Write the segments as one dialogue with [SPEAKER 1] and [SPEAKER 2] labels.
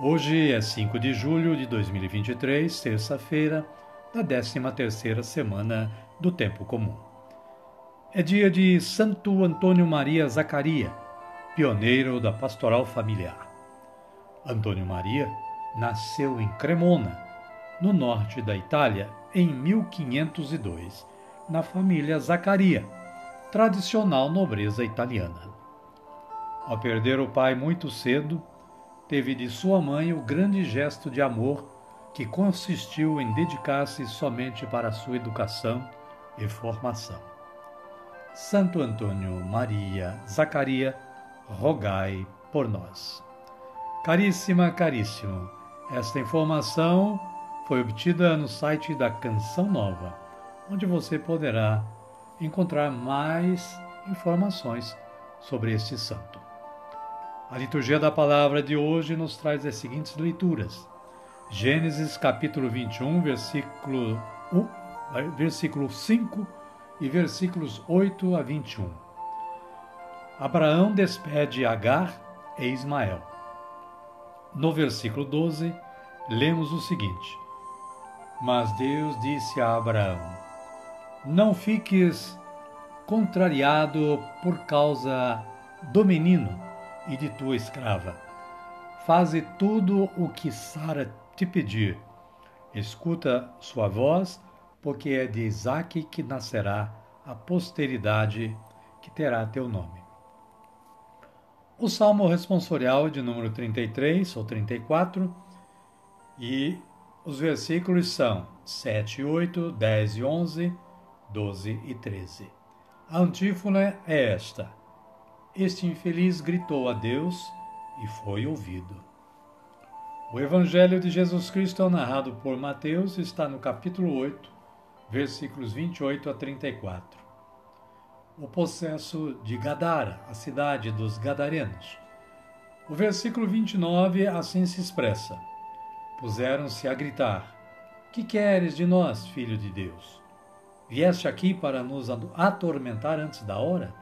[SPEAKER 1] Hoje é 5 de julho de 2023, terça-feira, da 13ª semana do Tempo Comum. É dia de Santo Antônio Maria Zacaria, pioneiro da pastoral familiar. Antônio Maria nasceu em Cremona, no norte da Itália, em 1502, na família Zacaria, tradicional nobreza italiana. Ao perder o pai muito cedo, teve de sua mãe o grande gesto de amor que consistiu em dedicar-se somente para sua educação e formação. Santo Antônio Maria Zacaria, rogai por nós. Caríssima, caríssimo, esta informação foi obtida no site da Canção Nova, onde você poderá encontrar mais informações sobre este santo. A liturgia da palavra de hoje nos traz as seguintes leituras. Gênesis capítulo 21, versículo 1, versículo 5 e versículos 8 a 21. Abraão despede Agar e Ismael. No versículo 12, lemos o seguinte: Mas Deus disse a Abraão: Não fiques contrariado por causa do menino e de tua escrava. Faze tudo o que Sara te pedir. Escuta sua voz, porque é de Isaque que nascerá a posteridade que terá teu nome. O salmo responsorial de número 33 ou 34 e os versículos são 7, 8, 10 e 11, 12 e 13. A antífona é esta este infeliz gritou a Deus e foi ouvido. O Evangelho de Jesus Cristo, narrado por Mateus, está no capítulo 8, versículos 28 a 34. O processo de Gadara, a cidade dos Gadarenos. O versículo 29 assim se expressa: Puseram-se a gritar: Que queres de nós, filho de Deus? Vieste aqui para nos atormentar antes da hora?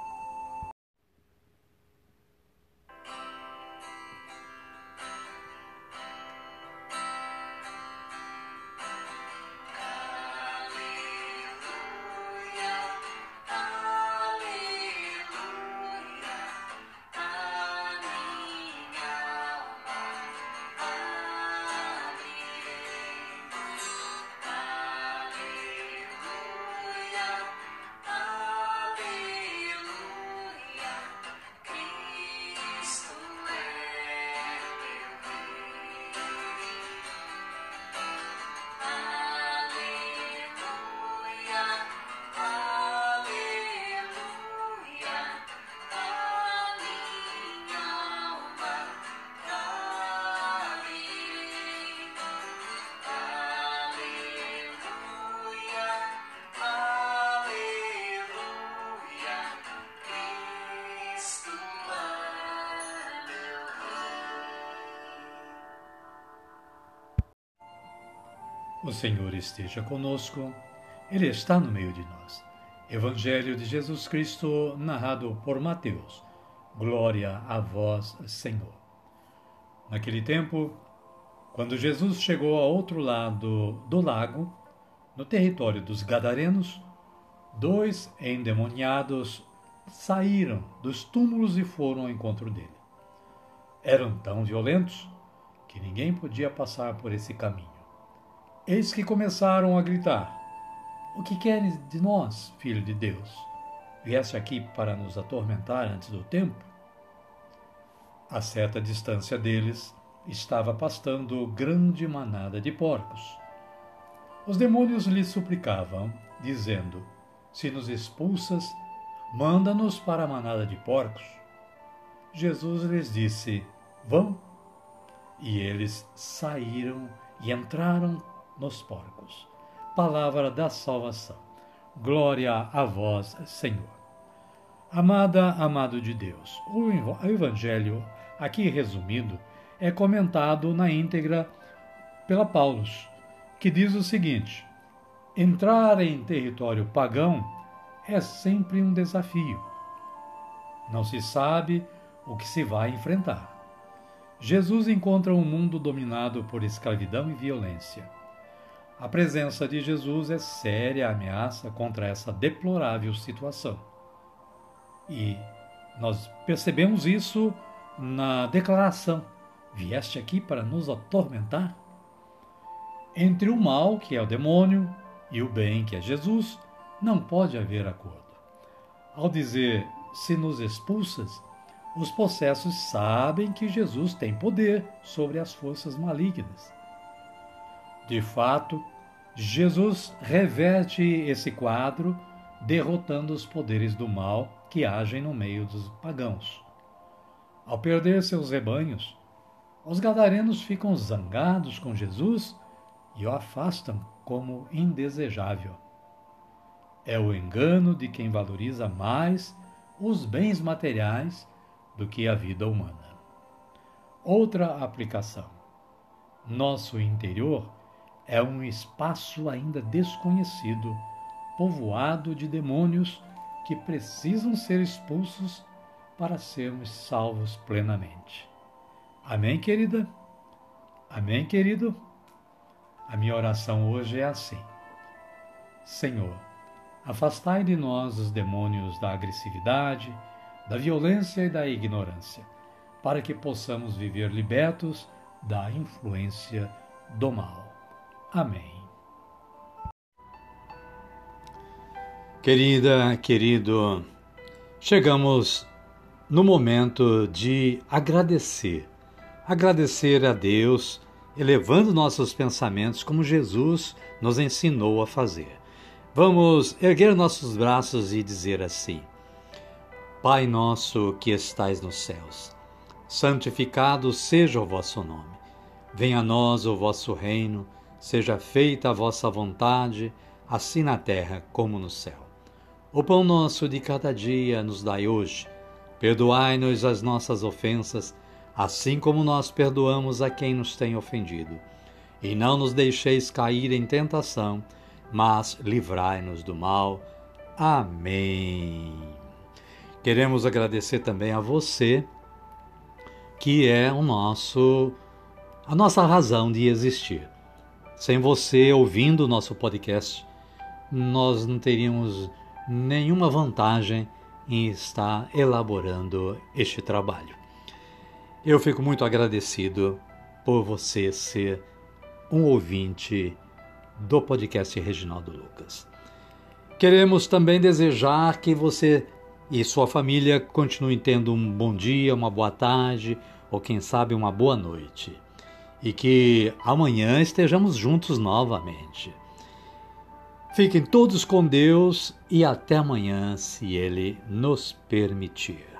[SPEAKER 1] O Senhor esteja conosco, Ele está no meio de nós. Evangelho de Jesus Cristo, narrado por Mateus. Glória a vós, Senhor. Naquele tempo, quando Jesus chegou ao outro lado do lago, no território dos Gadarenos, dois endemoniados saíram dos túmulos e foram ao encontro dele. Eram tão violentos que ninguém podia passar por esse caminho. Eis que começaram a gritar: O que queres de nós, filho de Deus? Vieste aqui para nos atormentar antes do tempo? A certa distância deles estava pastando grande manada de porcos. Os demônios lhe suplicavam, dizendo: Se nos expulsas, manda-nos para a manada de porcos. Jesus lhes disse: Vão. E eles saíram e entraram nos porcos. Palavra da salvação. Glória a vós, Senhor. Amada, amado de Deus, o Evangelho, aqui resumido, é comentado na íntegra pela Paulus, que diz o seguinte: entrar em território pagão é sempre um desafio. Não se sabe o que se vai enfrentar. Jesus encontra um mundo dominado por escravidão e violência. A presença de Jesus é séria ameaça contra essa deplorável situação. E nós percebemos isso na declaração: Vieste aqui para nos atormentar? Entre o mal, que é o demônio, e o bem, que é Jesus, não pode haver acordo. Ao dizer se nos expulsas, os possessos sabem que Jesus tem poder sobre as forças malignas. De fato, Jesus reverte esse quadro derrotando os poderes do mal que agem no meio dos pagãos. Ao perder seus rebanhos, os gadarenos ficam zangados com Jesus e o afastam como indesejável. É o engano de quem valoriza mais os bens materiais do que a vida humana. Outra aplicação. Nosso interior é um espaço ainda desconhecido, povoado de demônios que precisam ser expulsos para sermos salvos plenamente. Amém, querida? Amém, querido? A minha oração hoje é assim: Senhor, afastai de nós os demônios da agressividade, da violência e da ignorância, para que possamos viver libertos da influência do mal. Amém. Querida, querido, chegamos no momento de agradecer. Agradecer a Deus, elevando nossos pensamentos como Jesus nos ensinou a fazer. Vamos erguer nossos braços e dizer assim: Pai nosso que estais nos céus, santificado seja o vosso nome. Venha a nós o vosso reino Seja feita a vossa vontade, assim na terra como no céu. O pão nosso de cada dia nos dai hoje. Perdoai-nos as nossas ofensas, assim como nós perdoamos a quem nos tem ofendido. E não nos deixeis cair em tentação, mas livrai-nos do mal. Amém. Queremos agradecer também a você, que é o nosso a nossa razão de existir. Sem você ouvindo o nosso podcast, nós não teríamos nenhuma vantagem em estar elaborando este trabalho. Eu fico muito agradecido por você ser um ouvinte do podcast Reginaldo Lucas. Queremos também desejar que você e sua família continuem tendo um bom dia, uma boa tarde ou quem sabe uma boa noite e que amanhã estejamos juntos novamente. Fiquem todos com Deus e até amanhã, se Ele nos permitir.